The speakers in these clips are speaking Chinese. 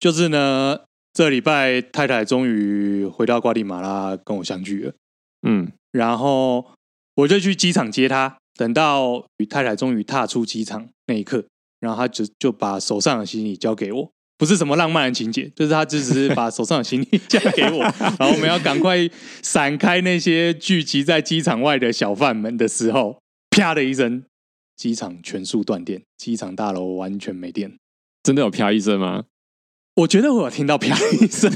就是呢，这礼拜太太终于回到瓜地马拉跟我相聚了。嗯，然后我就去机场接她。等到与太太终于踏出机场那一刻，然后她就就把手上的行李交给我，不是什么浪漫的情节，就是她只是把手上的行李交给我，然后我们要赶快闪开那些聚集在机场外的小贩们的时候，啪的一声，机场全速断电，机场大楼完全没电，真的有啪一声吗？我觉得我有听到啪一声，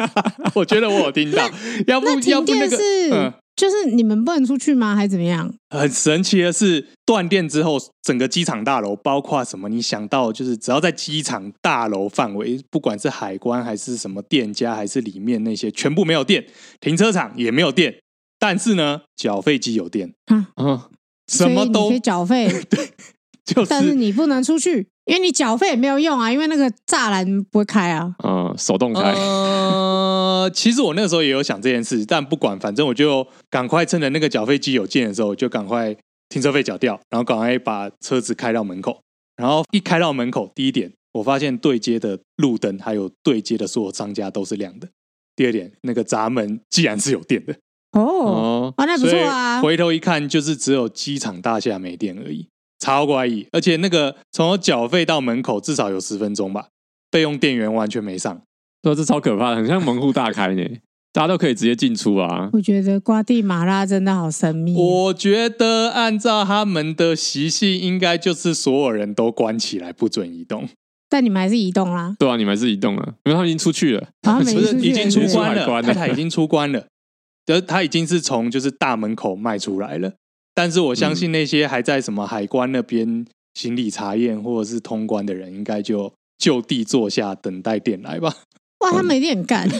我觉得我有听到，要不要不那个，嗯，就是你们不能出去吗？还是怎么样？很神奇的是，断电之后，整个机场大楼，包括什么你想到，就是只要在机场大楼范围，不管是海关还是什么店家，还是里面那些，全部没有电，停车场也没有电，但是呢，缴费机有电，啊嗯，什么都可以缴费，对，就是，但是你不能出去。因为你缴费也没有用啊，因为那个栅栏不会开啊。嗯，手动开。呃，其实我那个时候也有想这件事，但不管，反正我就赶快趁着那个缴费机有电的时候，就赶快停车费缴掉，然后赶快把车子开到门口。然后一开到门口，第一点，我发现对接的路灯还有对接的所有商家都是亮的。第二点，那个闸门既然是有电的。哦，啊，那不错啊。回头一看，就是只有机场大厦没电而已。超怪异，而且那个从我缴费到门口至少有十分钟吧，备用电源完全没上，对，这超可怕的，很像门户大开呢，大家都可以直接进出啊。我觉得瓜地马拉真的好神秘。我觉得按照他们的习性，应该就是所有人都关起来，不准移动。但你们还是移动啦？对啊，你们还是移动了，因为他们已经出去了，他们已经出关了，太太已经出关了，就 他已经是从就是大门口迈出来了。但是我相信那些还在什么海关那边行李查验或者是通关的人，应该就就地坐下等待电来吧。哇，他没电干。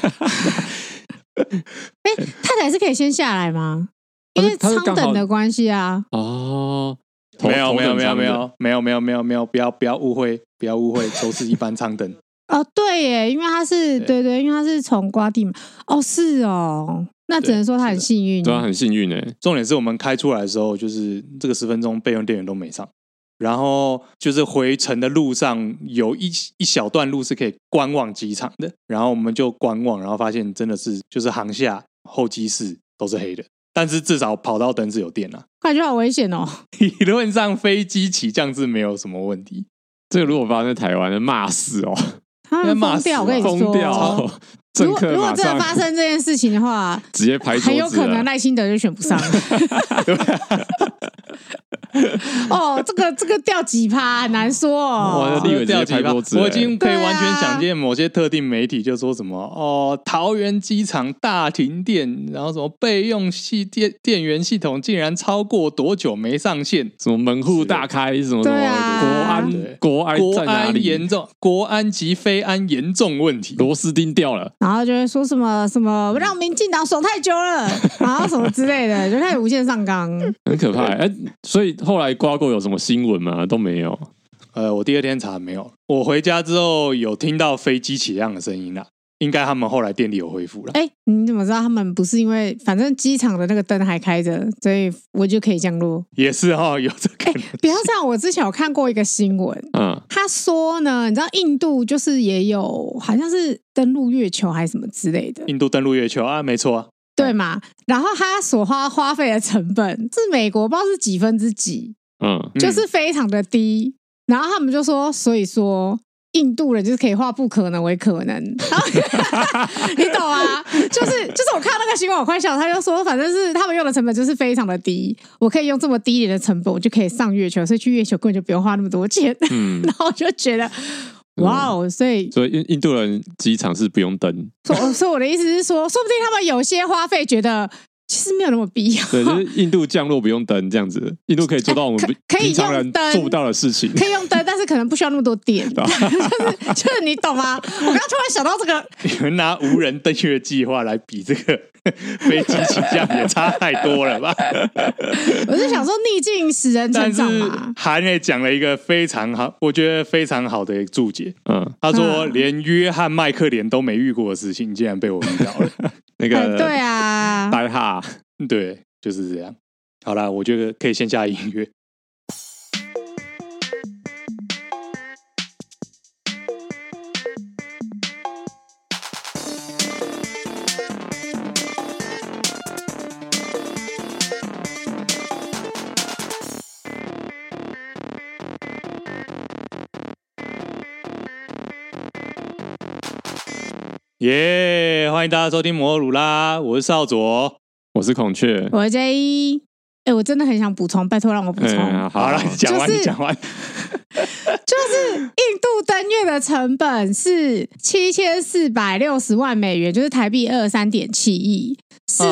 哎，太太是可以先下来吗？因为舱等的关系啊。哦，没有没有没有没有没有没有没有没有，不要不要误会，不要误会，都是一般舱等。哦，对耶，因为他是对对，因为他是从瓜地嘛。哦，是哦。那只能说他很幸运，对，很幸运呢。重点是我们开出来的时候，就是这个十分钟备用电源都没上，然后就是回程的路上有一一小段路是可以观望机场的，然后我们就观望，然后发现真的是就是航下候机室都是黑的，但是至少跑道灯是有电啊。感觉好危险哦。理论上飞机起降是没有什么问题，这个如果发生在台湾，骂死哦，他们疯掉，我跟你说，疯掉。如果如果真的发生这件事情的话，直接拍，很有可能赖清德就选不上。哦，这个这个掉几趴很难说哦。我的立委掉几趴，我已经可以完全想见某些特定媒体就说什么哦，桃园机场大停电，然后什么备用系电电源系统竟然超过多久没上线，什么门户大开，什么什么国安国安国安严重，国安及非安严重问题，螺丝钉掉了，然后就会说什么什么让民进党爽太久了，然后什么之类的，就开始无限上纲，很可怕哎，所以。后来瓜过有什么新闻吗？都没有。呃，我第二天查没有。我回家之后有听到飞机起降的声音啦，应该他们后来电力有恢复了。哎，你怎么知道他们不是因为反正机场的那个灯还开着，所以我就可以降落？也是哈、哦，有这个。比方像我之前有看过一个新闻，嗯，他说呢，你知道印度就是也有好像是登陆月球还是什么之类的。印度登陆月球啊，没错啊。对嘛？然后他所花花费的成本是美国不知道是几分之几，嗯，就是非常的低。然后他们就说，所以说印度人就是可以化不可能为可能，你懂啊？就是就是我看到那个新闻我快笑，他就说反正是他们用的成本就是非常的低，我可以用这么低一点的成本，我就可以上月球，所以去月球根本就不用花那么多钱。嗯，然后我就觉得。哇哦！所以所以印印度人机场是不用灯。所所以我的意思是说，说不定他们有些花费觉得其实没有那么必要。对，就是印度降落不用灯这样子，印度可以做到我们平常人做不到的事情。可以用灯，但是可能不需要那么多电。就是就是你懂吗？我刚刚突然想到这个，你们拿无人登月计划来比这个。飞机起降也差太多了吧？我是想说逆境使人成长嘛。韩也讲了一个非常好，我觉得非常好的注解。嗯，他说连约翰麦克连都没遇过的事情，竟然被我遇到了。那个对啊。白哈。对就是这样。好了我觉得可以先加音乐。耶。欢迎大家收听摩托鲁啦，我是少佐，我是孔雀，我是 J。哎，我真的很想补充，拜托让我补充。嗯、好了，讲完，就是、讲完。就是印度登月的成本是七千四百六十万美元，就是台币二三点七亿，是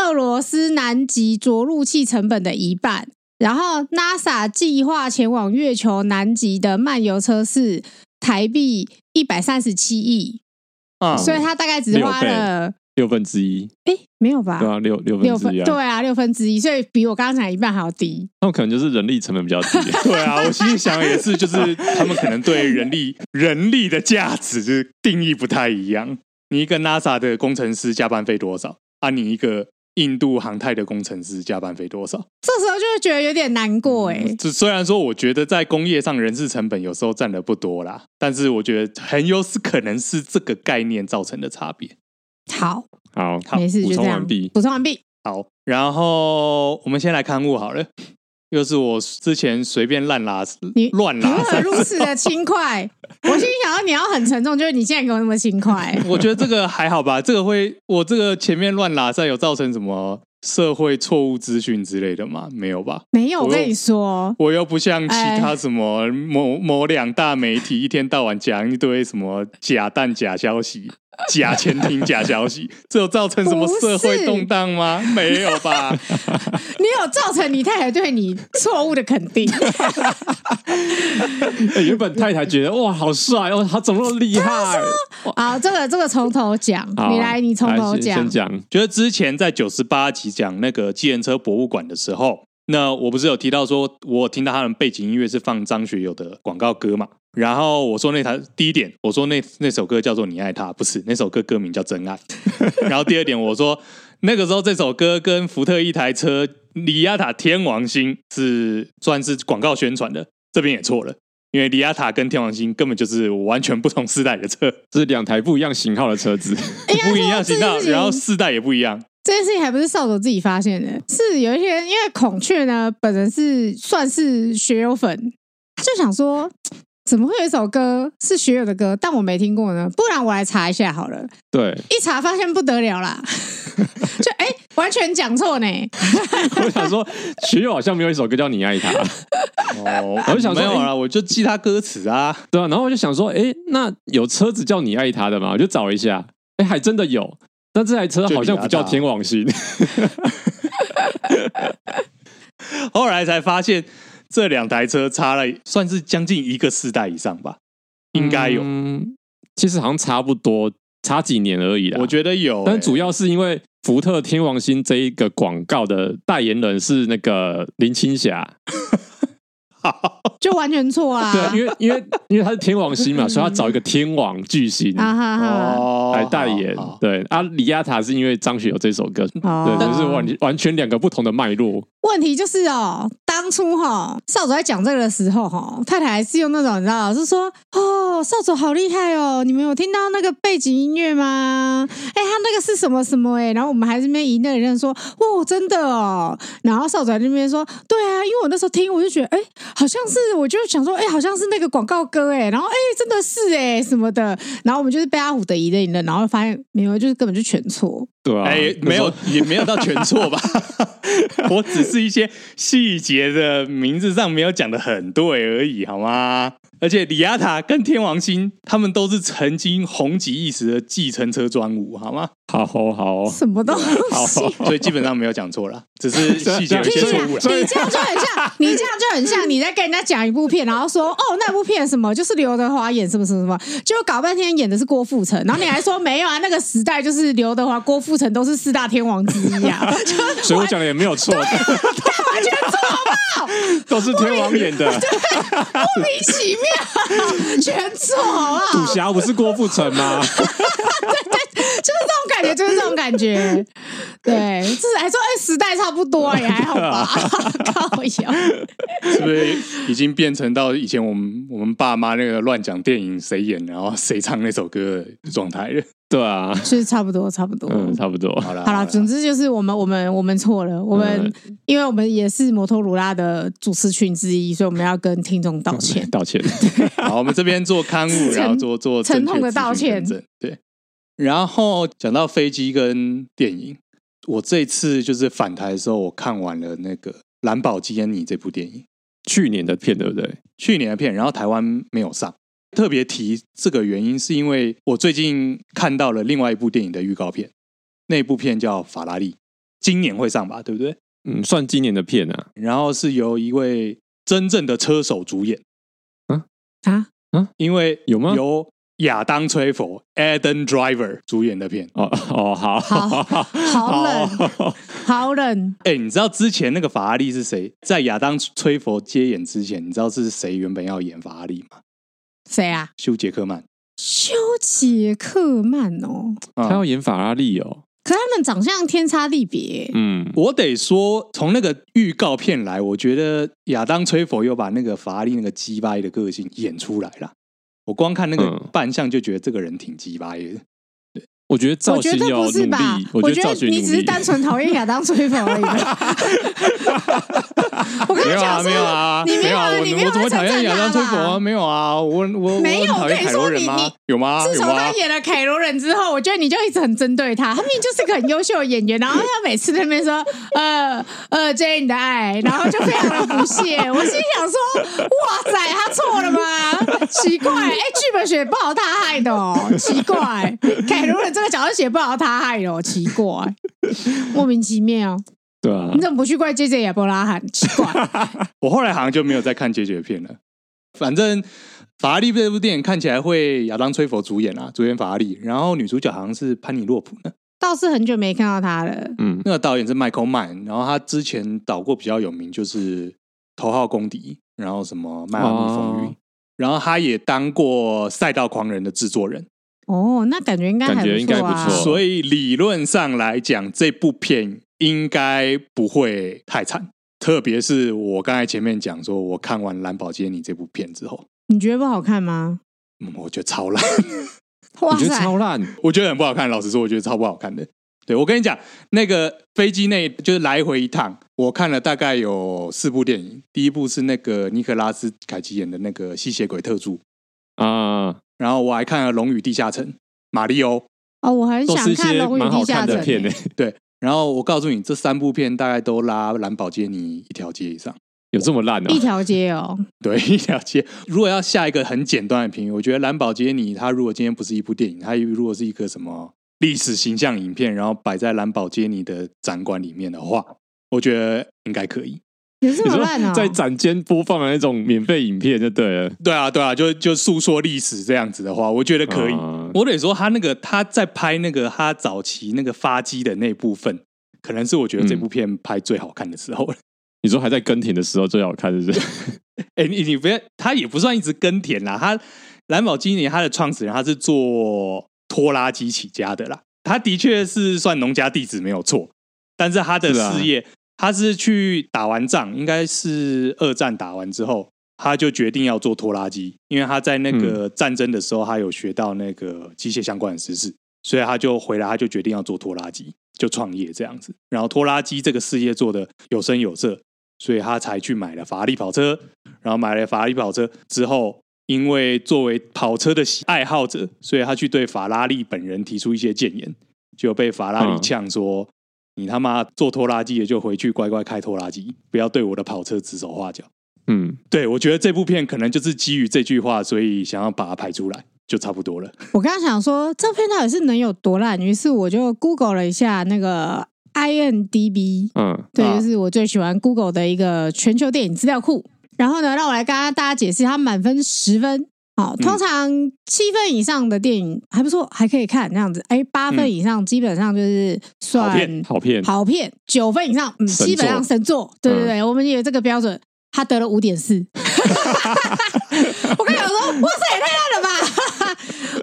俄罗斯南极着陆器成本的一半。然后 NASA 计划前往月球南极的漫游车是台币一百三十七亿。啊，所以他大概只花了六分之一。哎，没有吧？对啊，六六分之一啊。对啊，六分之一，所以比我刚刚讲一半还要低。那可能就是人力成本比较低。对啊，我心里想的也是，就是他们可能对人力人力的价值就是定义不太一样。你一个 NASA 的工程师加班费多少？啊，你一个印度航太的工程师加班费多少？这时候就会觉得有点难过哎、欸。这、嗯、虽然说，我觉得在工业上人事成本有时候占的不多啦，但是我觉得很有可能是这个概念造成的差别。好，好，好，没事，补充完毕，补充完毕。好，然后我们先来看物好了。又是我之前随便乱拉，你乱拉，如何如此的轻快。我心里想到你要很沉重，就是你现在给我那么轻快。我觉得这个还好吧，这个会我这个前面乱拉，有造成什么社会错误资讯之类的吗？没有吧？没有，我跟你说，我又不像其他什么某某两大媒体一天到晚讲一堆什么假弹假消息。假前庭假消息，这有造成什么社会动荡吗？没有吧？你有造成你太太对你错误的肯定。原本太太觉得哇，好帅哦，他怎么那么厉害？好，这个这个从头讲，你来，你从头讲。先讲，觉得之前在九十八集讲那个计程车博物馆的时候，那我不是有提到说，我听到他的背景音乐是放张学友的广告歌嘛？然后我说那台第一点，我说那那首歌叫做《你爱他》，不是那首歌歌名叫《真爱》。然后第二点，我说那个时候这首歌跟福特一台车里亚塔天王星是算是广告宣传的，这边也错了，因为里亚塔跟天王星根本就是完全不同世代的车，这是两台不一样型号的车子，不一样型号，然后世代也不一样。这件事情还不是扫帚自己发现的，是有一些人因为孔雀呢本人是算是学友粉，就想说。怎么会有一首歌是学友的歌，但我没听过呢？不然我来查一下好了。对，一查发现不得了啦，就哎，完全讲错呢。我想说，学友好像没有一首歌叫《你爱他》。哦，我就想说没有啊，我就记他歌词啊。对啊，然后我就想说，哎，那有车子叫《你爱他》的吗？我就找一下，哎，还真的有。但这台车好像不叫天王星。后来才发现。这两台车差了，算是将近一个世代以上吧，应该有。嗯，其实好像差不多，差几年而已啦。我觉得有，但主要是因为福特天王星这一个广告的代言人是那个林青霞。就完全错啊！对，因为因为因为他是天王星嘛，所以他找一个天王巨星来代言。对啊，李亚塔是因为张学友这首歌，对，就是完完全两个不同的脉络。问题就是哦，当初哈少佐在讲这个的时候哈，太太还是用那种你知道，是说哦，少佐好厉害哦，你们有听到那个背景音乐吗？哎，他那个是什么什么哎？然后我们还是那边一个人说，哦，真的哦。然后少佐在那边说，对啊，因为我那时候听，我就觉得哎。好像是，我就想说，哎、欸，好像是那个广告歌，哎，然后，哎、欸，真的是，哎，什么的，然后我们就是被阿虎的疑的，然后发现没有，就是根本就全错，对啊，哎、欸，没有，也没有到全错吧，我只是一些细节的名字上没有讲的很对而已，好吗？而且李亚塔跟天王星，他们都是曾经红极一时的计程车专武，好吗？好好好，什么都好，所以基本上没有讲错了，只是细节有些错误了。你这样就很像，你这样就很像你在跟人家讲一部片，然后说哦，那部片什么就是刘德华演什么什么什么，就搞半天演的是郭富城，然后你还说没有啊，那个时代就是刘德华、郭富城都是四大天王之一啊，所以我讲的也没有错，完全错好不好？都是天王演的，对，莫名其妙，全错好不好？赌侠不是郭富城吗？对对，就是这种感觉，就是这种感觉。对，就是还说哎，时代差不多也还好吧，靠腰，是不是已经变成到以前我们我们爸妈那个乱讲电影谁演，然后谁唱那首歌的状态了？对啊，是差不多，差不多，嗯，差不多。好了，好了，总之就是我们我们我们错了，我们因为我们也是摩托罗拉的主持群之一，所以我们要跟听众道歉，道歉。好，我们这边做刊物，然后做做沉痛的道歉，对。然后讲到飞机跟电影，我这次就是返台的时候，我看完了那个《蓝宝基恩尼》这部电影，去年的片对不对？去年的片，然后台湾没有上。特别提这个原因，是因为我最近看到了另外一部电影的预告片，那部片叫《法拉利》，今年会上吧？对不对？嗯，算今年的片啊。然后是由一位真正的车手主演。啊啊啊，因为有吗？由亚当·崔佛 （Adam Driver） 主演的片。哦哦，好，好，好冷，好冷。哎，你知道之前那个法拉利是谁？在亚当·崔佛接演之前，你知道是谁原本要演法拉利吗？谁啊？休杰克曼。休杰克曼哦，他要演法拉利哦。可他们长相天差地别。嗯，我得说，从那个预告片来，我觉得亚当·崔佛又把那个法拉利那个鸡掰的个性演出来了。我光看那个扮相就觉得这个人挺鸡掰的。我觉得造型要努力。我觉得你只是单纯讨厌亚当·崔佛而已。我跟你讲，没有啊，你没有啊，你我怎么讨厌亚当·崔佛啊？没有啊，我我没有。我跟你说，你你有吗？自从他演了凯罗人之后，我觉得你就一直很针对他。他明明就是个很优秀的演员，然后他每次在那边说呃呃，Jane 的爱，然后就非常的不屑。我心想说，哇塞，他错了吗？奇怪，哎，剧本写不好他害的哦，奇怪，凯罗人。这个角色写不好，他害了，奇怪，莫名其妙。对啊，你怎么不去怪 JJ 亚伯拉罕？奇怪，我后来好像就没有再看 JJ 的片了。反正法拉利这部电影看起来会亚当·崔佛主演啊，主演法拉利，然后女主角好像是潘妮洛普呢。倒是很久没看到他了。嗯，那个导演是 Michael Mann，然后他之前导过比较有名就是《头号公敌》，然后什么《迈阿密风云》，然后他也当过《赛道狂人》的制作人。哦，那感觉应该还不错啊。感觉应该不错。所以理论上来讲，这部片应该不会太惨。特别是我刚才前面讲说，我看完《蓝宝坚尼》这部片之后，你觉得不好看吗？嗯，我觉得超烂。哇塞，你觉得超烂？我觉得很不好看。老实说，我觉得超不好看的。对，我跟你讲，那个飞机内就是来回一趟，我看了大概有四部电影。第一部是那个尼克拉斯凯奇演的那个吸血鬼特助啊。然后我还看了《龙与地下城》，马里欧哦，我很想看《龙与地下城》片呢。对，然后我告诉你，这三部片大概都拉蓝宝坚尼一条街以上，有这么烂哦？一条街哦，对，一条街。如果要下一个很简单的评语，我觉得蓝宝坚尼它如果今天不是一部电影，它如果是一个什么历史形象影片，然后摆在蓝宝坚尼的展馆里面的话，我觉得应该可以。也是很烂啊！在展间播放的那种免费影片就对了。对啊，对啊，就就诉说历史这样子的话，我觉得可以。嗯、我得说，他那个他在拍那个他早期那个发机的那部分，可能是我觉得这部片拍最好看的时候了。你说还在耕田的时候最好看，是不是？哎、欸，你你不要，他也不算一直耕田啦。他蓝宝坚尼他的创始人，他是做拖拉机起家的啦。他的确是算农家弟子没有错，但是他的事业。他是去打完仗，应该是二战打完之后，他就决定要做拖拉机，因为他在那个战争的时候，他有学到那个机械相关的知识，所以他就回来，他就决定要做拖拉机，就创业这样子。然后拖拉机这个事业做的有声有色，所以他才去买了法拉利跑车。然后买了法拉利跑车之后，因为作为跑车的爱好者，所以他去对法拉利本人提出一些谏言，就被法拉利呛说。你他妈做拖拉机的就回去乖乖开拖拉机，不要对我的跑车指手画脚。嗯，对，我觉得这部片可能就是基于这句话，所以想要把它拍出来，就差不多了。我刚刚想说，这片到底是能有多烂？于是我就 Google 了一下那个 IMDB，嗯，对，就是我最喜欢 Google 的一个全球电影资料库。然后呢，让我来跟大家解释，它满分十分。好，通常七分以上的电影还不错，还可以看那样子。哎，八分以上基本上就是算好片，好片，好片。九分以上，嗯，基本上神作。对对对，我们有这个标准。他得了五点四。我跟你说，哇塞，也太烂了吧！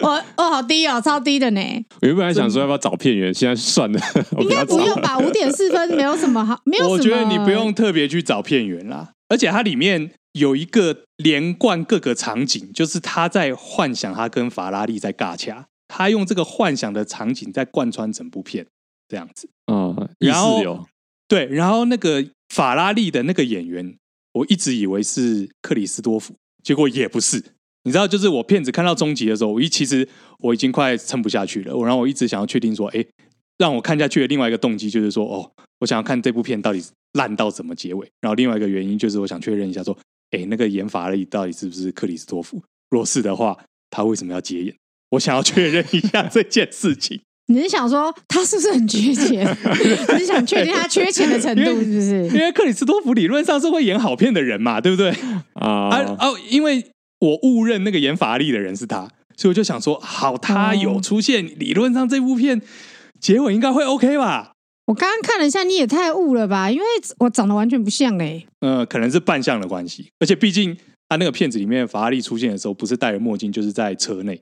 我哦，好低哦，超低的呢。我原本还想说要不要找片源，现在算了，应该不用吧？五点四分没有什么好，没有什么。我觉得你不用特别去找片源啦，而且它里面。有一个连贯各个场景，就是他在幻想他跟法拉利在尬掐，他用这个幻想的场景在贯穿整部片，这样子。嗯，然后对，然后那个法拉利的那个演员，我一直以为是克里斯多夫，结果也不是，你知道，就是我片子看到终极的时候，我一其实我已经快撑不下去了。我然后我一直想要确定说，哎，让我看下去的另外一个动机就是说，哦，我想要看这部片到底烂到怎么结尾。然后另外一个原因就是我想确认一下说，哎，那个演法力到底是不是克里斯托弗？若是的话，他为什么要接演？我想要确认一下这件事情。你是想说他是不是很缺钱？你是想确定他缺钱的程度是不是？因为克里斯托弗理论上是会演好片的人嘛，对不对？啊哦，因为我误认那个演法力的人是他，所以我就想说，好，他有出现，理论上这部片结尾应该会 OK 吧？我刚刚看了一下，你也太误了吧？因为我长得完全不像嘞。呃，可能是扮相的关系，而且毕竟他那个片子里面法拉利出现的时候，不是戴着墨镜，就是在车内。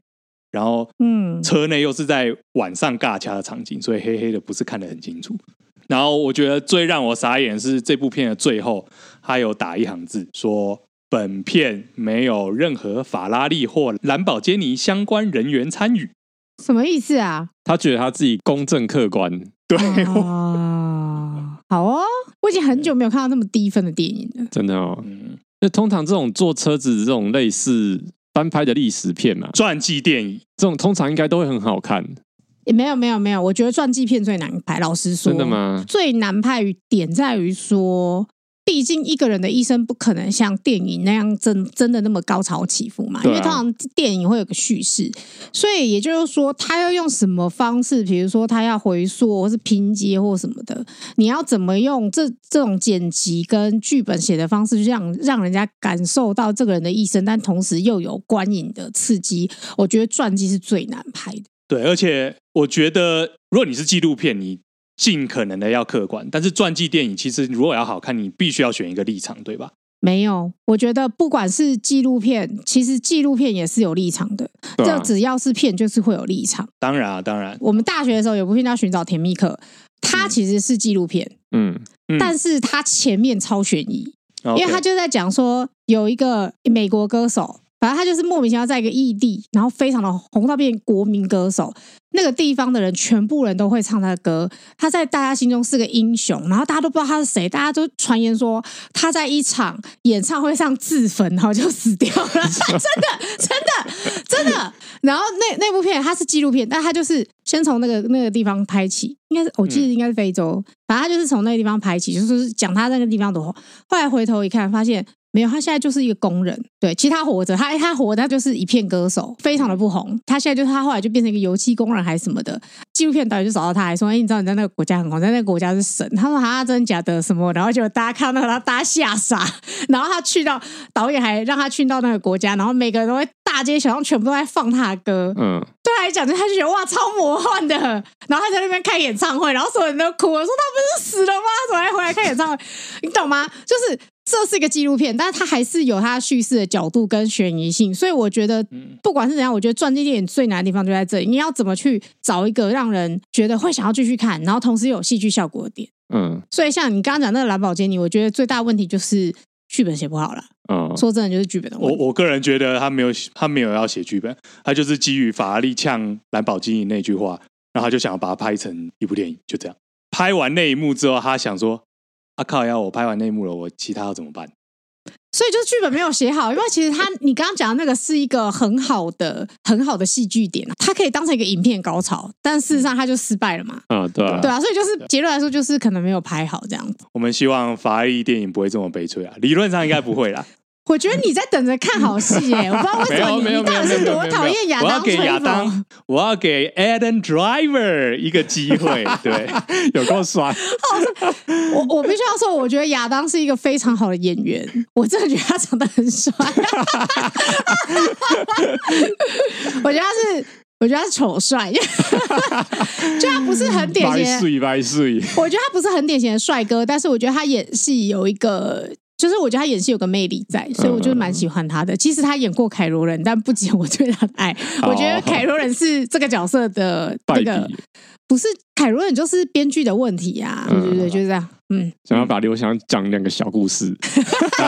然后，嗯，车内又是在晚上尬掐的场景，所以黑黑的不是看得很清楚。然后我觉得最让我傻眼是这部片的最后，他有打一行字说：“本片没有任何法拉利或兰宝坚尼相关人员参与。”什么意思啊？他觉得他自己公正客观。对啊，好哦，我已经很久没有看到那么低分的电影了。真的哦，嗯，那通常这种坐车子这种类似。翻拍的历史片嘛，传记电影这种通常应该都会很好看。也没有没有没有，我觉得传记片最难拍。老实说，真的吗？最难拍于点在于说。毕竟一个人的一生不可能像电影那样真真的那么高潮起伏嘛，因为通常电影会有个叙事，所以也就是说，他要用什么方式，比如说他要回溯或是拼接或什么的，你要怎么用这这种剪辑跟剧本写的方式，让让人家感受到这个人的一生，但同时又有观影的刺激，我觉得传记是最难拍的。对，而且我觉得如果你是纪录片，你。尽可能的要客观，但是传记电影其实如果要好看，你必须要选一个立场，对吧？没有，我觉得不管是纪录片，其实纪录片也是有立场的。这、啊、只要是片，就是会有立场。当然啊，当然。我们大学的时候有部片叫《寻找甜蜜课》，它其实是纪录片，嗯，嗯，但是它前面超悬疑，嗯、因为它就在讲说有一个美国歌手。反正他就是莫名其妙在一个异地，然后非常的红到变国民歌手，那个地方的人全部人都会唱他的歌，他在大家心中是个英雄，然后大家都不知道他是谁，大家都传言说他在一场演唱会上自焚，然后就死掉了，真的真的真的。然后那那部片它是纪录片，但他就是先从那个那个地方拍起，应该是我记得应该是非洲，反正他就是从那个地方拍起，就是讲他那个地方多。后来回头一看，发现。没有，他现在就是一个工人。对，其实他活着，他他活着，他就是一片歌手，非常的不红。他现在就是他后来就变成一个油漆工人还是什么的。纪录片导演就找到他，还说：“哎，你知道你在那个国家很红，在那个国家是神。”他说：“啊，真的假的？什么？”然后就大家看到那个，然后大家吓傻。然后他去到导演还让他去到那个国家，然后每个人都会大街小巷全部都在放他的歌。嗯，对他来讲，就他就觉得哇，超魔幻的。然后他在那边开演唱会，然后所有人都哭了，说他不是死了吗？怎么还回来开演唱会？你懂吗？就是。这是一个纪录片，但是它还是有它叙事的角度跟悬疑性，所以我觉得不管是怎样，我觉得传记电影最难的地方就在这里，你要怎么去找一个让人觉得会想要继续看，然后同时有戏剧效果的点。嗯，所以像你刚刚讲那个蓝宝坚尼，我觉得最大问题就是剧本写不好了。嗯，说真的就是剧本的问题。我我个人觉得他没有他没有要写剧本，他就是基于法拉利呛蓝宝坚尼那句话，然后他就想要把它拍成一部电影，就这样。拍完那一幕之后，他想说。啊靠！要我拍完内幕了，我其他要怎么办？所以就是剧本没有写好，因为其实他你刚刚讲的那个是一个很好的、很好的戏剧点，它可以当成一个影片高潮，但事实上它就失败了嘛。嗯，对啊，对啊，所以就是结论来说，就是可能没有拍好这样子。我们希望法拉利电影不会这么悲催啊，理论上应该不会啦。我觉得你在等着看好戏耶，我不知道为什么你到底是多讨厌亚当。我要给亚当，我要给 Adam Driver 一个机会，对，有够帅。我我必须要说，我觉得亚当是一个非常好的演员，我真的觉得他长得很帅。我觉得他是，我觉得他是丑帅，就他不是很典型白帅。我觉得他不是很典型的帅哥，但是我觉得他演戏有一个。就是我觉得他演戏有个魅力在，所以我就蛮喜欢他的。其实他演过凯罗人，但不及我对他的爱。我觉得凯罗人是这个角色的 那个，不是凯罗人就是编剧的问题呀、啊。对对对，就是这样。嗯，想要把刘翔讲两个小故事。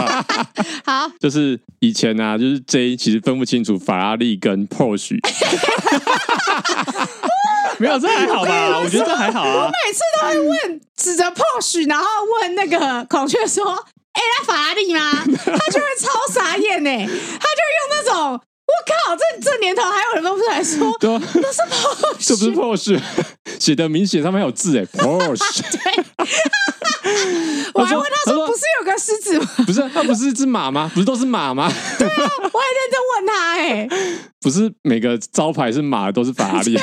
好，就是以前啊，就是 J 其实分不清楚法拉利跟 Porsche。没有，这还好吧？我觉得这还好啊。我每次都会问，指着 Porsche，然后问那个孔雀说。哎，他法拉利吗？他就会超傻眼呢，他就用那种我靠，这这年头还有人都不出来说，对啊，这是 Porsche，这不是 Porsche，写的明显上面有字哎，Porsche。我还问他说：“不是有个狮子吗？不是，他不是一只马吗？不是都是马吗？”对啊，我还认真问他哎、欸，不是每个招牌是马的都是法拉利。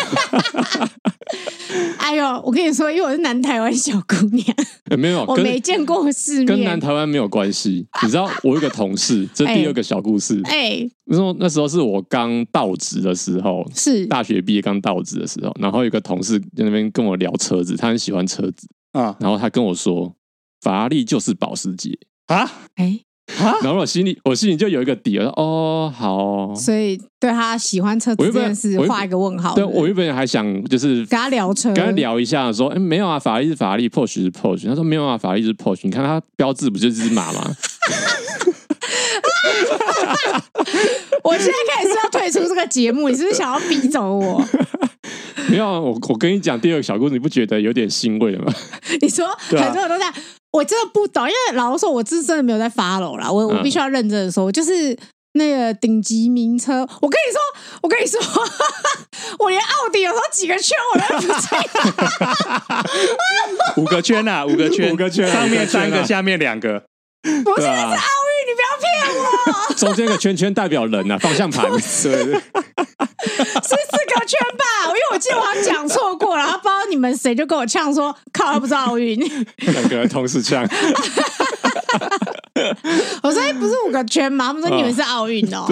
哎呦，我跟你说，因为我是南台湾小姑娘，欸、没有，我没见过世面，跟南台湾没有关系。你知道，我有一个同事，这第二个小故事。哎，那时候那时候是我刚到职的时候，是大学毕业刚到职的时候，然后有一个同事在那边跟我聊车子，他很喜欢车子。啊，然后他跟我说，法拉利就是保时捷啊，哎，然后我心里我心里就有一个底了，哦，好哦，所以对他喜欢车子这件事画一个问号。对，我原本还想就是跟他聊车，跟他聊一下，说，哎，没有啊，法拉利是法拉利，Porsche 是 Porsche。他说没有啊，法拉利是 Porsche。你看他标志不就是只马吗？我现在开始是要退出这个节目，你是不是想要逼走我？没有，我我跟你讲第二个小故事，你不觉得有点欣慰了吗？你说很多人都在，我真的不懂，因为老实说，我是真的没有在 follow 啦。我我必须要认真的说，就是那个顶级名车。我跟你说，我跟你说，我连奥迪有时候几个圈我都不知五个圈啊，五个圈，五个圈，上面三个，下面两个。不是，是奥运，你不要骗我。中间个圈圈代表人啊，方向盘。是四个圈吧？因为我记得我好像讲错过了，然后不知道你们谁就跟我呛说：“靠，他不是奥运。”两个人同时呛。我说：“不是五个圈吗？”他们说：“你们是奥运哦。”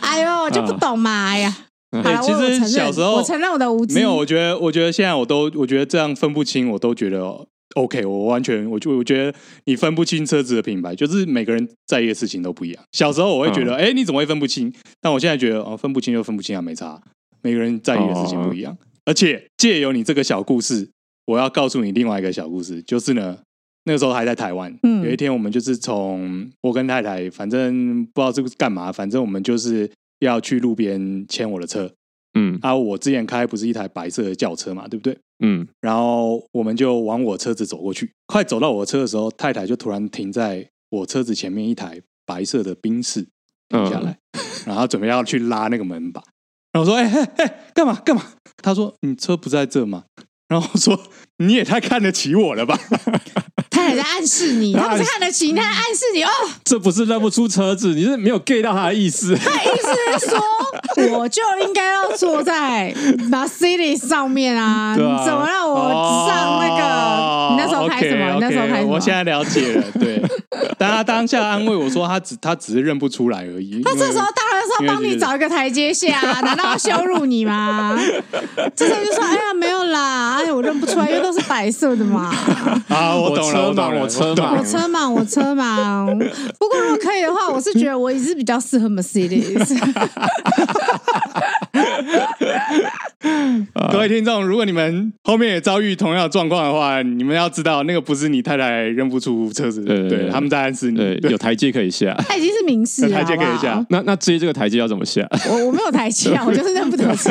哎呦，我就不懂嘛！哎呀，好了，其实小时候我承认我的无知。没有，我觉得，我觉得现在我都，我觉得这样分不清，我都觉得 OK。我完全，我就我觉得你分不清车子的品牌，就是每个人在意的事情都不一样。小时候我会觉得，哎，你怎么会分不清？但我现在觉得，哦，分不清就分不清啊，没差。每个人在意的事情不一样，而且借由你这个小故事，我要告诉你另外一个小故事，就是呢，那个时候还在台湾，嗯，有一天我们就是从我跟太太，反正不知道这个是干嘛，反正我们就是要去路边牵我的车，嗯，啊，我之前开不是一台白色的轿车嘛，对不对？嗯，然后我们就往我车子走过去，快走到我车的时候，太太就突然停在我车子前面一台白色的宾士停下来，嗯、然后准备要去拉那个门把。然后我说：“哎哎哎，干嘛干嘛？”他说：“你车不在这吗？”然后我说：“你也太看得起我了吧？” 他也在暗示你，他不是看得起你，他暗示你哦。这不是认不出车子，你是没有 get 到他的意思。他的意思是说，我就应该要坐在 Mercedes 上面啊！你怎么让我上那个？你那时候拍什么？你那时候拍什么？我现在了解了。对，但他当下安慰我说，他只他只是认不出来而已。他这时候当然是要帮你找一个台阶下，难道要羞辱你吗？这时候就说：“哎呀，没有啦，哎呀，我认不出来，因为都是白色的嘛。”啊，我懂了。我车嘛，我车嘛，我车嘛，我车嘛。不过如果可以的话，我是觉得我也是比较适合 Mercedes。各位听众，如果你们后面也遭遇同样的状况的话，你们要知道，那个不是你太太认不出车子，对，对，他们在暗示你，对，有台阶可以下。他已经是明示了，台阶可以下。那那至于这个台阶要怎么下？我我没有台阶啊，我就是认不得车。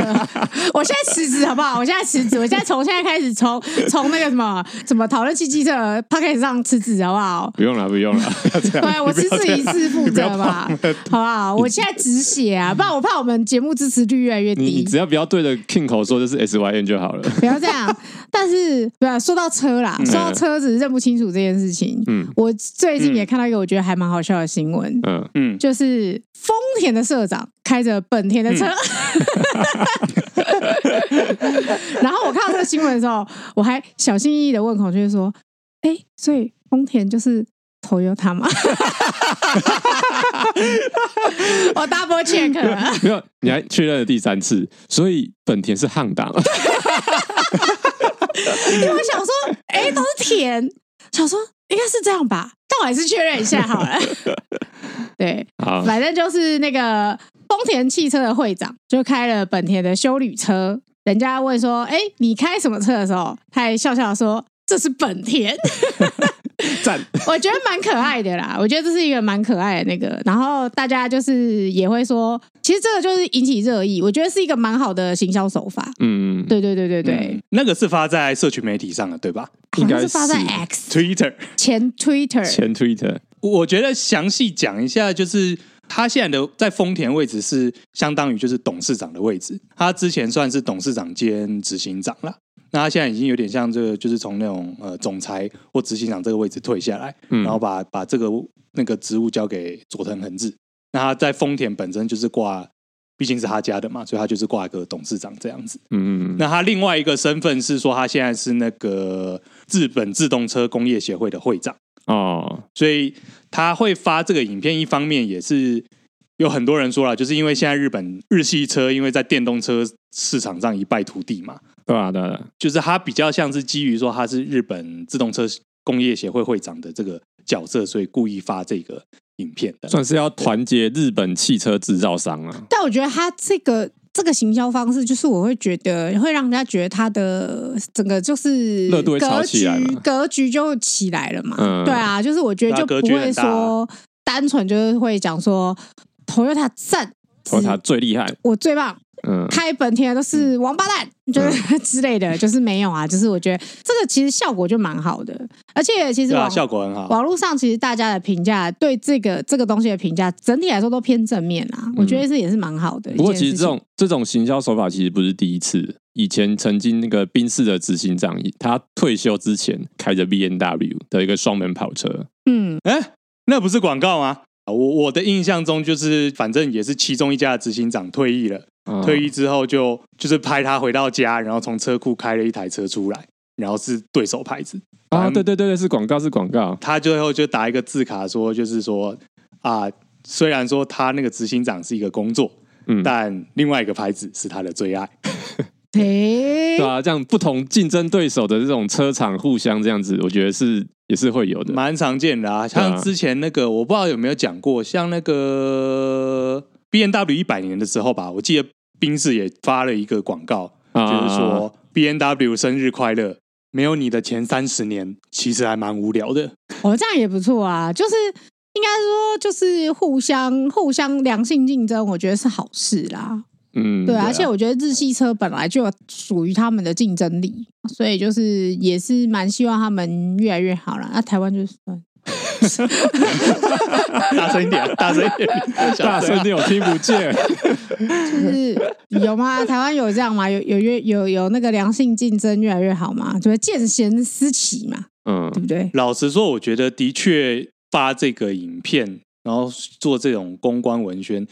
我现在辞职好不好？我现在辞职，我现在从现在开始从从那个什么什么讨论汽机车 podcast 上辞职好不好？不用了，不用了。对，我辞职一次负责吧，好不好？我现在止血啊，不然我怕我们节目支持率越来越低。你只要不要对着 King 口说这是 S Y N 就好了。不要这样。但是不要说到车啦，说到车子认不清楚这件事情，嗯，我最近也看到一个我觉得还蛮好笑的新闻，嗯嗯，就是丰田的社长开着本田的车，然后我看到这个新闻的时候，我还小心翼翼的问孔雀说：“哎，所以丰田就是 Toyota 吗？” 我 double check 了，没有，你还确认了第三次，所以本田是汉达。因为我想说，哎、欸，都是田，想说应该是这样吧，但我还是确认一下好了。对，好，反正就是那个丰田汽车的会长就开了本田的修旅车，人家问说，哎、欸，你开什么车的时候，他还笑笑说，这是本田。赞，我觉得蛮可爱的啦。我觉得这是一个蛮可爱的那个，然后大家就是也会说，其实这个就是引起热议。我觉得是一个蛮好的行销手法。嗯，对对对对对、嗯。那个是发在社群媒体上的，对吧？应该是发在 X Twitter 前 Twitter 前 Twitter。我觉得详细讲一下，就是他现在的在丰田位置是相当于就是董事长的位置，他之前算是董事长兼执行长了。那他现在已经有点像这个，就是从那种呃总裁或执行长这个位置退下来，然后把把这个那个职务交给佐藤恒治。那他在丰田本身就是挂，毕竟是他家的嘛，所以他就是挂一个董事长这样子。嗯嗯。那他另外一个身份是说，他现在是那个日本自动车工业协会的会长。哦，所以他会发这个影片，一方面也是有很多人说了，就是因为现在日本日系车因为在电动车市场上一败涂地嘛，对啊，对啊，就是他比较像是基于说他是日本自动车工业协会会长的这个角色，所以故意发这个影片的，算是要团结日本汽车制造商啊。但我觉得他这个。这个行销方式，就是我会觉得会让人家觉得他的整个就是格局格局就起来了嘛。嗯、对啊，就是我觉得就不会说单纯就是会讲说 Toyota 赞，Toyota 最厉害，我最棒。嗯，开本田都是王八蛋，嗯、就是之类的，就是没有啊。就是我觉得这个其实效果就蛮好的，而且其实网、啊、效果很好。网络上其实大家的评价对这个这个东西的评价，整体来说都偏正面啊。嗯、我觉得这也是蛮好的。不过其实这种这种行销手法其实不是第一次，以前曾经那个宾士的执行长，他退休之前开着 B N W 的一个双门跑车。嗯，哎，那不是广告吗？我我的印象中就是，反正也是其中一家的执行长退役了。退役之后就就是拍他回到家，然后从车库开了一台车出来，然后是对手牌子啊，对对对对，是广告是广告。他最后就打一个字卡说，就是说啊，虽然说他那个执行长是一个工作，嗯，但另外一个牌子是他的最爱。对啊，这样不同竞争对手的这种车厂互相这样子，我觉得是也是会有的，蛮常见的啊。像之前那个，我不知道有没有讲过，像那个 B N W 一百年的时候吧，我记得。宾士也发了一个广告，就是说 B N W 生日快乐，没有你的前三十年，其实还蛮无聊的。哦，这样也不错啊，就是应该说，就是互相互相良性竞争，我觉得是好事啦。嗯，对，而且我觉得日系车本来就属于他们的竞争力，所以就是也是蛮希望他们越来越好了。那台湾就是。大声一点，大声一点，大声点，我听不见。就是有吗？台湾有这样吗？有有越有有那个良性竞争越来越好吗？就是见贤思齐嘛，嗯，对不对？老实说，我觉得的确发这个影片，然后做这种公关文宣，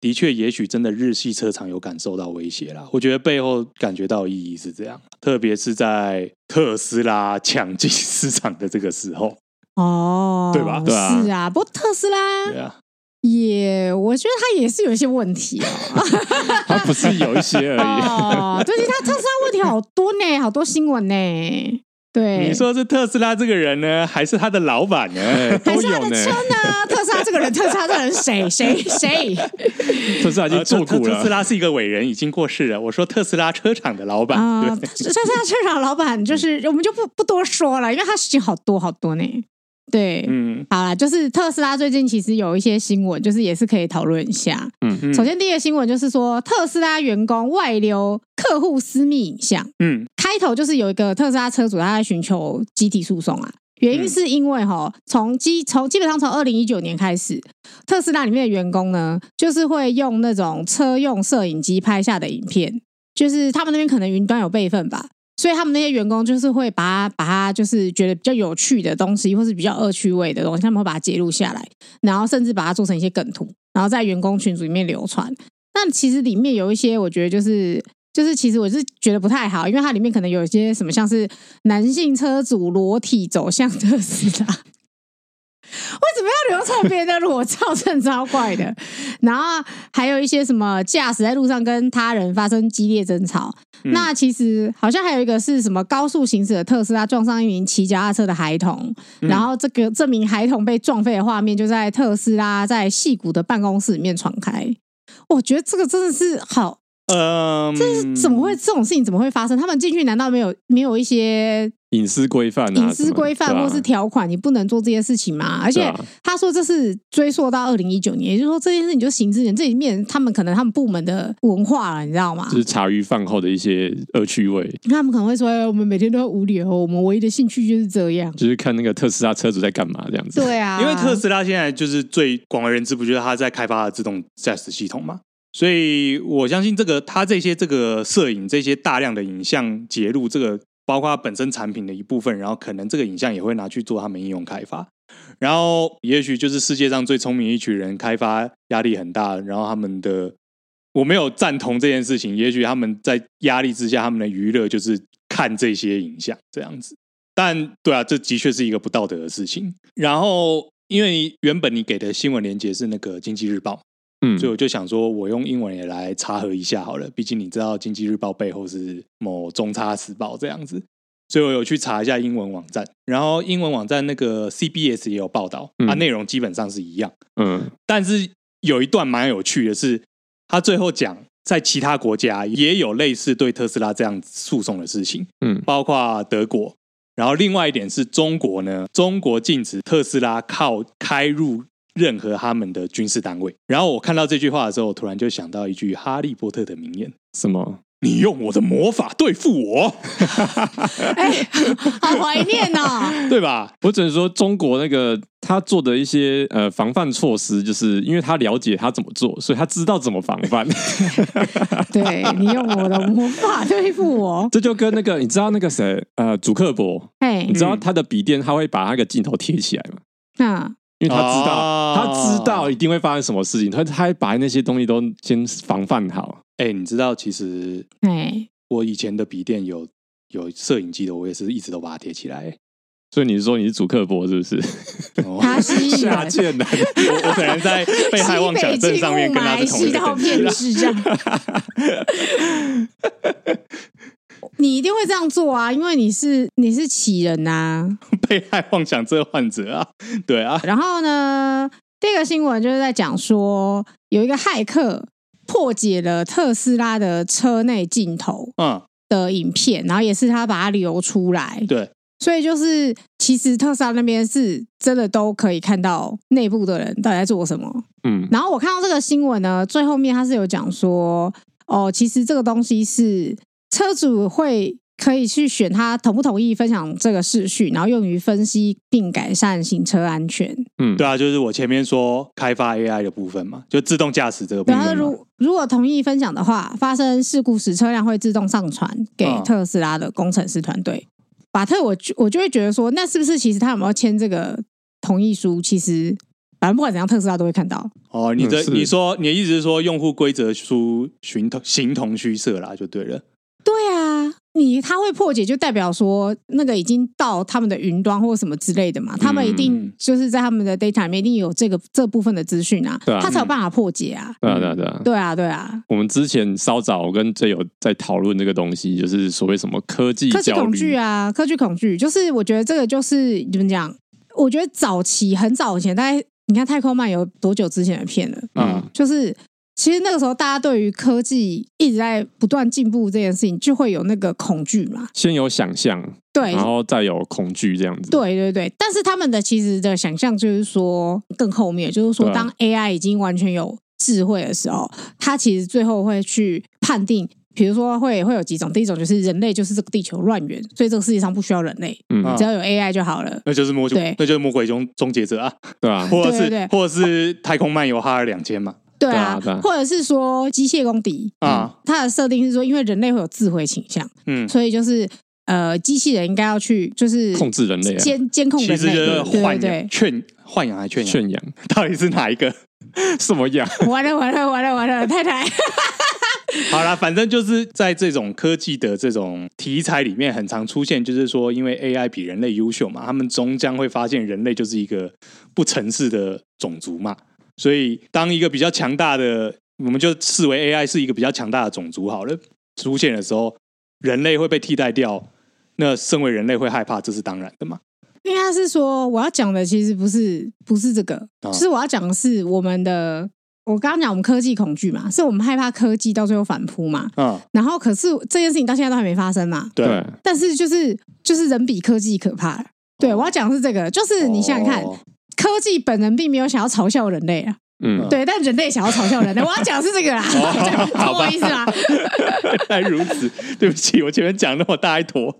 的确，也许真的日系车厂有感受到威胁啦。我觉得背后感觉到意义是这样，特别是在特斯拉抢进市场的这个时候。哦，对吧？对啊，是啊。不过特斯拉，对啊，也我觉得他也是有一些问题哦。它不是有一些而已。哦，最近他特斯拉问题好多呢，好多新闻呢。对，你说是特斯拉这个人呢，还是他的老板呢？还是他的车呢？特斯拉这个人，特斯拉这个人 谁谁谁？特斯拉已经做过了。特斯拉是一个伟人，已经过世了。我说特斯拉车厂的老板，特斯拉车厂老板就是我们就不不多说了，因为他事情好多好多呢。对，嗯，好啦，就是特斯拉最近其实有一些新闻，就是也是可以讨论一下。嗯，嗯，首先第一个新闻就是说，特斯拉员工外流客户私密影像。嗯，开头就是有一个特斯拉车主他在寻求集体诉讼啊，原因是因为哈，从基从基本上从二零一九年开始，特斯拉里面的员工呢，就是会用那种车用摄影机拍下的影片，就是他们那边可能云端有备份吧。所以他们那些员工就是会把它把它就是觉得比较有趣的东西，或是比较恶趣味的东西，他们会把它截录下来，然后甚至把它做成一些梗图，然后在员工群组里面流传。但其实里面有一些，我觉得就是就是其实我是觉得不太好，因为它里面可能有一些什么像是男性车主裸体走向特斯拉。为什么要流传别人的裸照？这很超怪的。然后还有一些什么驾驶在路上跟他人发生激烈争吵。嗯、那其实好像还有一个是什么高速行驶的特斯拉撞上一名骑脚踏车的孩童，嗯、然后这个这名孩童被撞飞的画面就在特斯拉在戏谷的办公室里面传开。我觉得这个真的是好嗯，这是怎么会这种事情怎么会发生？他们进去难道没有没有一些隐私规范、隐私规范或是条款，你不能做这些事情吗？而且他说这是追溯到二零一九年，也就是说这件事情就行之前这里面，他们可能他们部门的文化了，你知道吗？就是茶余饭后的一些恶趣味。他们可能会说：“我们每天都要无聊，我们唯一的兴趣就是这样，就是看那个特斯拉车主在干嘛这样子。”对啊，因为特斯拉现在就是最广为人知，不就是他在开发的自动驾驶系统吗？所以我相信这个，他这些这个摄影这些大量的影像截录，这个包括本身产品的一部分，然后可能这个影像也会拿去做他们应用开发，然后也许就是世界上最聪明一群人开发压力很大，然后他们的我没有赞同这件事情，也许他们在压力之下，他们的娱乐就是看这些影像这样子，但对啊，这的确是一个不道德的事情。然后因为原本你给的新闻连接是那个经济日报。嗯，所以我就想说，我用英文也来查核一下好了。毕竟你知道，《经济日报》背后是某中差时报这样子，所以我有去查一下英文网站。然后英文网站那个 CBS 也有报道，它内容基本上是一样。嗯，但是有一段蛮有趣的是，他最后讲，在其他国家也有类似对特斯拉这样诉讼的事情。嗯，包括德国。然后另外一点是中国呢，中国禁止特斯拉靠开入。任何他们的军事单位。然后我看到这句话的时候，我突然就想到一句哈利波特的名言：什么？你用我的魔法对付我？哎，好怀念哦，对吧？我只能说，中国那个他做的一些呃防范措施，就是因为他了解他怎么做，所以他知道怎么防范。对，你用我的魔法对付我，这就跟那个你知道那个谁呃，祖克伯，哎，你知道他的笔电他会把那个镜头贴起来吗？那。因为他知道，哦、他知道一定会发生什么事情，他他把那些东西都先防范好。哎、欸，你知道，其实，哎我以前的笔电有有摄影机的，我也是一直都把它贴起来。所以你是说你是主客博是不是？他是下贱男，我我可能在被害妄想症上面跟他是同一个等级这样。你一定会这样做啊，因为你是你是杞人呐、啊，被害妄想症患者啊，对啊。然后呢，第二个新闻就是在讲说，有一个骇客破解了特斯拉的车内镜头，嗯，的影片，然后也是他把它流出来，对。所以就是，其实特斯拉那边是真的都可以看到内部的人到底在做什么，嗯。然后我看到这个新闻呢，最后面他是有讲说，哦，其实这个东西是。车主会可以去选他同不同意分享这个视讯，然后用于分析并改善行车安全。嗯，对啊，就是我前面说开发 AI 的部分嘛，就自动驾驶这个部分。然后如如果同意分享的话，发生事故时车辆会自动上传给特斯拉的工程师团队。法、哦、特，我我就会觉得说，那是不是其实他有没有签这个同意书？其实反正不管怎样，特斯拉都会看到。哦，你的、嗯、你说你的意思是说，用户规则书形同形同虚设啦，就对了。对啊，你他会破解，就代表说那个已经到他们的云端或什么之类的嘛，他们一定就是在他们的 data 里面一定有这个这部分的资讯啊，对啊，他才有办法破解啊。对啊，对啊，对啊，对啊，对啊。我们之前稍早我跟队友在讨论这个东西，就是所谓什么科技科技恐惧啊，科技恐惧，就是我觉得这个就是怎么讲？我觉得早期很早以前，大概你看太空漫游多久之前的片了？嗯，就是。其实那个时候，大家对于科技一直在不断进步这件事情，就会有那个恐惧嘛。先有想象，对，然后再有恐惧这样子。对对对，但是他们的其实的想象就是说，更后面就是说，当 AI 已经完全有智慧的时候，它其实最后会去判定，比如说会会有几种，第一种就是人类就是这个地球乱源，所以这个世界上不需要人类，嗯，只要有 AI 就好了。那就是魔对，那就是魔鬼中终结者啊，对啊，或者是对对对，或者是太空漫游哈尔两千嘛。对啊，对啊，或者是说机械公敌啊，它的设定是说，因为人类会有自毁倾向，嗯，所以就是呃，机器人应该要去就是控制人类，监监控人类，其实就是豢养、劝豢养还劝劝养，到底是哪一个？什么养？完了完了完了完了，太太。好了，反正就是在这种科技的这种题材里面，很常出现，就是说，因为 AI 比人类优秀嘛，他们终将会发现人类就是一个不诚实的种族嘛。所以，当一个比较强大的，我们就视为 AI 是一个比较强大的种族好了，出现的时候，人类会被替代掉。那身为人类会害怕，这是当然的嘛？应该是说，我要讲的其实不是不是这个，就、哦、是我要讲的是我们的我刚刚讲我们科技恐惧嘛，是我们害怕科技到最后反扑嘛。嗯。然后可是这件事情到现在都还没发生嘛。对。但是就是就是人比科技可怕。对，我要讲的是这个，就是你想想看，科技本人并没有想要嘲笑人类啊。嗯。对，但人类想要嘲笑人类。我要讲的是这个啦，懂我意思吗？原来如此，对不起，我前面讲那么大一坨。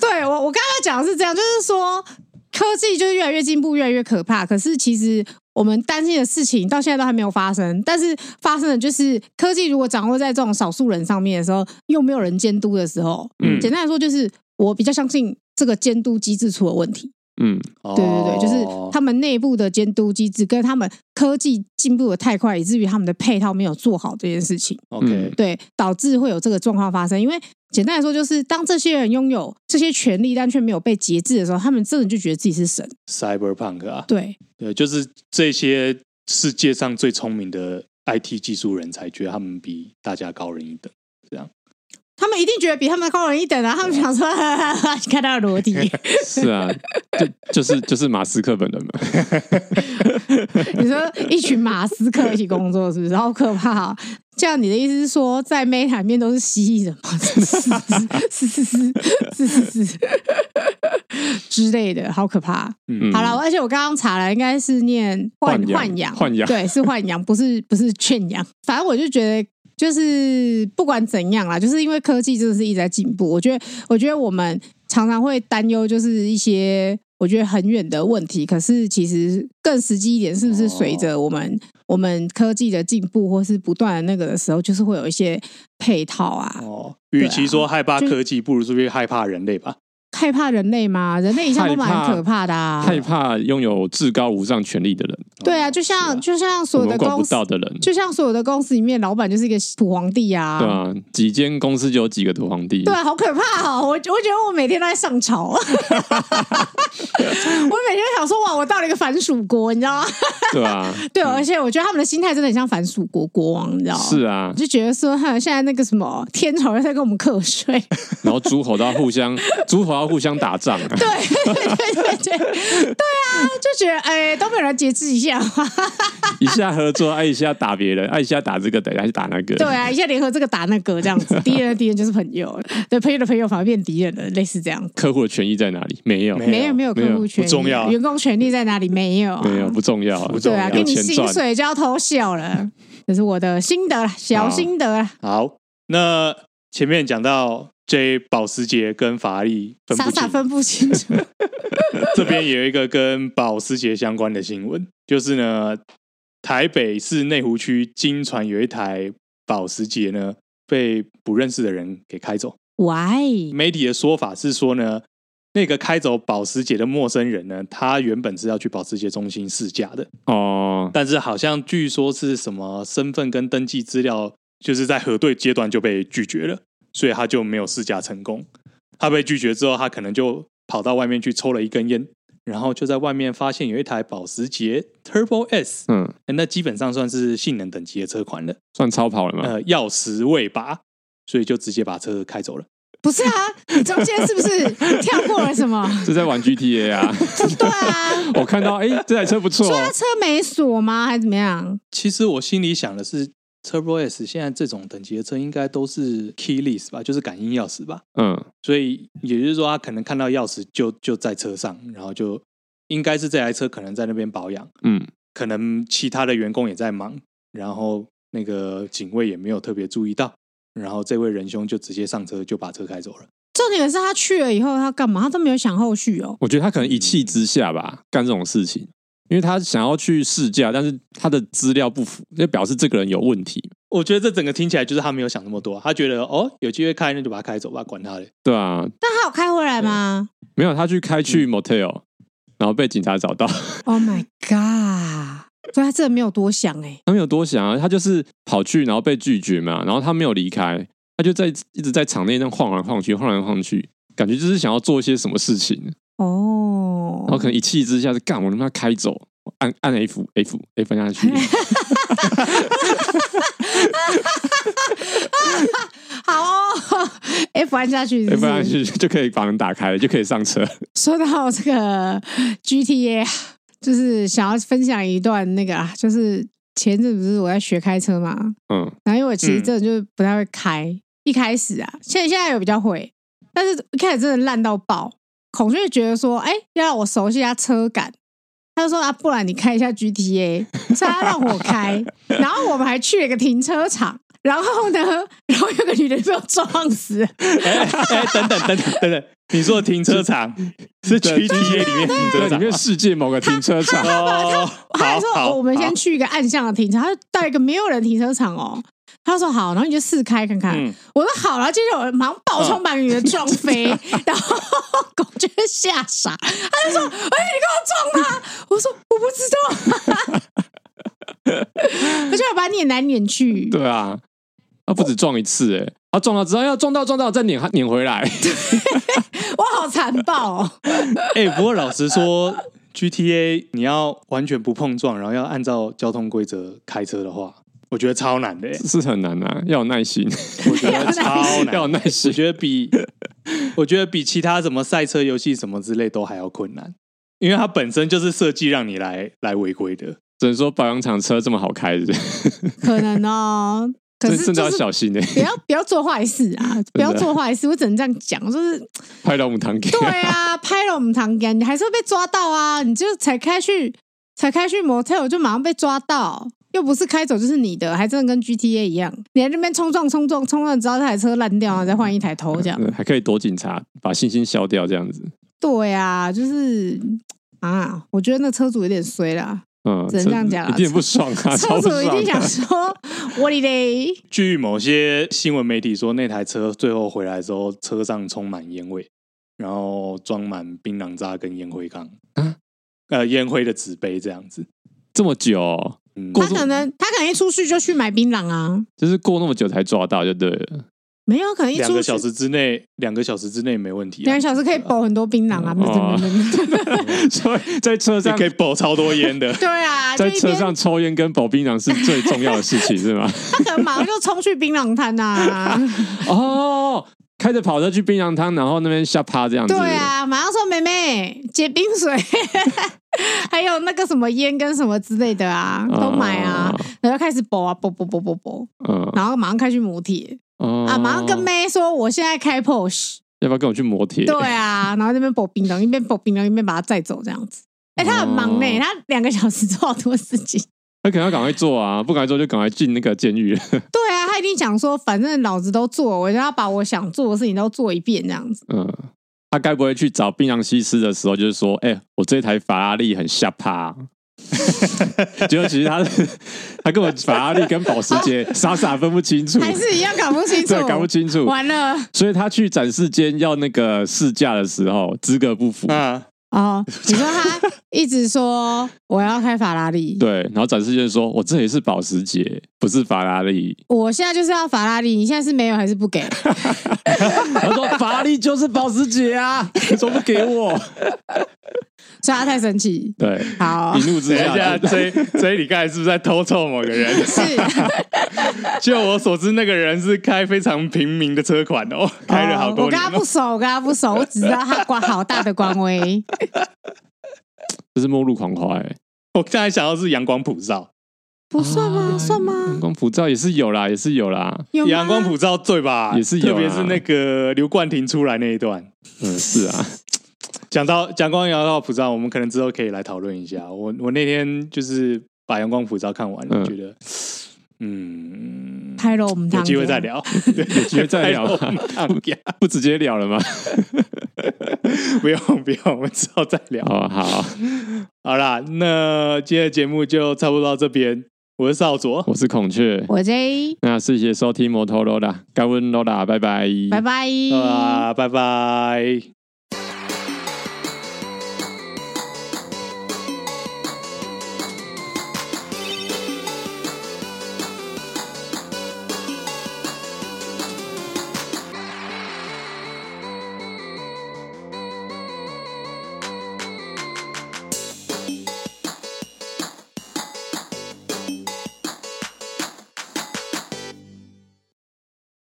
对，我，我刚刚讲的是这样，就是说科技就是越来越进步，越来越可怕。可是其实我们担心的事情到现在都还没有发生。但是发生的就是科技如果掌握在这种少数人上面的时候，又没有人监督的时候，嗯，简单来说就是我比较相信这个监督机制出了问题。嗯，对对对，就是他们内部的监督机制跟他们科技进步的太快，以至于他们的配套没有做好这件事情。OK，对，导致会有这个状况发生。因为简单来说，就是当这些人拥有这些权利，但却没有被节制的时候，他们真的就觉得自己是神。Cyberpunk 啊，对对，就是这些世界上最聪明的 IT 技术人才，觉得他们比大家高人一等，这样。他们一定觉得比他们高人一等啊！他们想说，你 看他的逻辑。是啊，就就是就是马斯克本人嘛。你说一群马斯克一起工作，是不是好可怕啊？这样你的意思是说，在 Meta 里面都是蜥蜴人吗？是是是是是是之类的，好可怕。嗯，好了，而且我刚刚查了，应该是念豢豢养，豢养，对，是豢养，不是不是圈养。反正我就觉得。就是不管怎样啦，就是因为科技真的是一直在进步。我觉得，我觉得我们常常会担忧，就是一些我觉得很远的问题。可是其实更实际一点，是不是随着我们、哦、我们科技的进步，或是不断的那个的时候，就是会有一些配套啊？哦，与其说害怕科技，不如说害怕人类吧。害怕人类吗？人类一向都蛮可怕的啊！害怕拥有至高无上权力的人。对啊，就像就像所有的公司的人，就像所有的公司里面，老板就是一个土皇帝啊！对啊，几间公司就有几个土皇帝。对啊，好可怕哦！我我觉得我每天都在上朝，我每天想说哇，我到了一个反蜀国，你知道吗？对啊，对，而且我觉得他们的心态真的很像反蜀国国王，你知道吗？是啊，就觉得说，哈，现在那个什么天朝在跟我们课税，然后诸侯都要互相，诸侯要互相打仗 啊！对对对对对，对啊，就觉得哎，都没有人节制一下，一下合作，哎，一下打别人，哎，一下打这个，等下去打那个，对啊，一下联合这个打那个，这样子，敌人的敌人就是朋友，对，朋友的朋友反而变敌人了，类似这样。客户的权益在哪里？没有，没有，没有客户权益，不重要。员工权利在哪里？没有，没有，不重要，不重要。对啊，给你薪水就要偷笑了，这是我的心得，小心得。好，那前面讲到。J 保时捷跟法拉利分不清，傻傻分不清楚。这边有一个跟保时捷相关的新闻，就是呢，台北市内湖区经传有一台保时捷呢被不认识的人给开走。Why？媒体的说法是说呢，那个开走保时捷的陌生人呢，他原本是要去保时捷中心试驾的哦，但是好像据说是什么身份跟登记资料，就是在核对阶段就被拒绝了。所以他就没有试驾成功。他被拒绝之后，他可能就跑到外面去抽了一根烟，然后就在外面发现有一台保时捷 Turbo S，嗯，那基本上算是性能等级的车款了，算超跑了吗？呃，钥匙未拔，所以就直接把车开走了。不是啊，你中间是不是 跳过了什么？是在玩 GTA 啊？对啊，我看到哎，这台车不错。说他车没锁吗？还是怎么样？其实我心里想的是。Turbo S 现在这种等级的车应该都是 keyless 吧，就是感应钥匙吧。嗯，所以也就是说，他可能看到钥匙就就在车上，然后就应该是这台车可能在那边保养。嗯，可能其他的员工也在忙，然后那个警卫也没有特别注意到，然后这位仁兄就直接上车就把车开走了。重点是他去了以后他干嘛？他都没有想后续哦。我觉得他可能一气之下吧，干这种事情。因为他想要去试驾，但是他的资料不符，就表示这个人有问题。我觉得这整个听起来就是他没有想那么多，他觉得哦，有机会开那就把他开走吧，管他的。对啊，但他有开回来吗？没有，他去开去 motel，、嗯、然后被警察找到。Oh my god！所以他真的没有多想哎，他没有多想啊，他就是跑去，然后被拒绝嘛，然后他没有离开，他就在一直在场内那晃来晃去，晃来晃去，感觉就是想要做一些什么事情。哦，然后可能一气之下就干，我能不能开走？按按 F F F 下去。好哦，F 按下去是是，F 按下去就可以把门打开了，就可以上车。说到这个 GTA，就是想要分享一段那个啊，就是前阵不是我在学开车嘛，嗯，然后因为我其实真的就不太会开，嗯、一开始啊，现在现在有比较会，但是一开始真的烂到爆。孔雀觉得说，哎、欸，要让我熟悉一下车感，他就说啊，不然你开一下 GTA，所以他让我开，然后我们还去了一个停车场。然后呢？然后有个女的被我撞死。哎哎，等等等等等等，你说的停车场是 GTA 里面停车场，里面世界某个停车场他。他还说我们先去一个暗巷的停车，他到一个没有人停车场哦。他说好，然后你就试开看看。我说好，然后接着我马上爆冲把女的撞飞，然后狗就吓傻，他就说：“哎，你给我撞他！”我说：“我不知道。”我就要把你撵来撵去。对啊。他不止撞一次，哎，他撞到之后要撞到撞到再撵撵回来，我好残暴哦！哎，不过老实说，GTA 你要完全不碰撞，然后要按照交通规则开车的话，我觉得超难的，是很难啊，要有耐心，我觉得 超难，要有耐心，我觉得比我觉得比其他什么赛车游戏什么之类都还要困难，因为它本身就是设计让你来来违规的，只能说保养厂车这么好开的，可能哦。可是真的要小心呢，不要不要做坏事啊！不要做坏事，我只能这样讲，就是拍了我们堂哥。对啊，拍了我们堂哥，你还是会被抓到啊！你就才开去，才开去 motel 就马上被抓到，又不是开走就是你的，还真的跟 GTA 一样，你在那边冲撞冲撞冲撞，直到这台车烂掉了，再换一台头这样，还可以躲警察，把信心消掉这样子。对啊，就是啊，我觉得那车主有点衰啦。嗯，只能这样讲，一定不爽啊！车主一定想说，我的嘞。据某些新闻媒体说，那台车最后回来的时候，车上充满烟味，然后装满槟榔渣跟烟灰缸，啊、呃，烟灰的纸杯这样子。这么久、他可能他可能一出去就去买槟榔啊，就是过那么久才抓到就对了。没有可能一两个小时之内，两个小时之内没问题。两个小时可以保很多槟榔啊，所以在车上可以保超多烟的。对啊，在车上抽烟跟保槟榔是最重要的事情，是吗？他可能马上就冲去槟榔摊呐。哦，开着跑车去冰洋摊，然后那边下趴这样子。对啊，马上说妹妹结冰水，还有那个什么烟跟什么之类的啊，都买啊，然后开始保啊，保保保保保，嗯，然后马上开去磨铁。啊！马上跟妹说，我现在开 Porsche，要不要跟我去磨铁？对啊，然后那边保冰灯，一边保冰灯，一边把他载走，这样子。哎、欸，他很忙呢，他两个小时做好多事情。他可能要赶快做啊，不赶快做就赶快进那个监狱。对啊，他一定想说，反正老子都做，我就要把我想做的事情都做一遍，这样子。嗯，他该不会去找槟榔西施的时候，就是说，哎、欸，我这台法拉利很下趴。结果其实他他跟我法拉利跟保时捷傻傻分不清楚，还是一样搞不清楚，对，搞不清楚，完了。所以他去展示间要那个试驾的时候，资格不符啊。哦，你说他一直说我要开法拉利，对，然后展示间说我这里是保时捷，不是法拉利。我现在就是要法拉利，你现在是没有还是不给？他说法拉利就是保时捷啊，你怎么不给我？所以他太生气，对，好，一怒之下，所以所以你刚才是不是在偷臭某个人？是，就我所知，那个人是开非常平民的车款哦，开了好多年。我跟他不熟，我跟他不熟，我只知道他挂好大的官威。这是末路狂花哎！我刚才想到是阳光普照，不算吗？算吗？阳光普照也是有啦，也是有啦。阳光普照对吧？也是有，特别是那个刘冠廷出来那一段。嗯，是啊。讲到阳光阳光普照，我们可能之后可以来讨论一下。我我那天就是把阳光普照看完了，嗯、觉得嗯，拍了我们有机会再聊，有机会再聊吗？不，不直接聊了吗？不用不用，我们之后再聊。哦、好，好啦，那今天的节目就差不多到这边。我是少佐，我是孔雀，我 J。那谢谢收听摩托罗拉，感恩罗拉，拜拜，拜拜，啊，拜拜。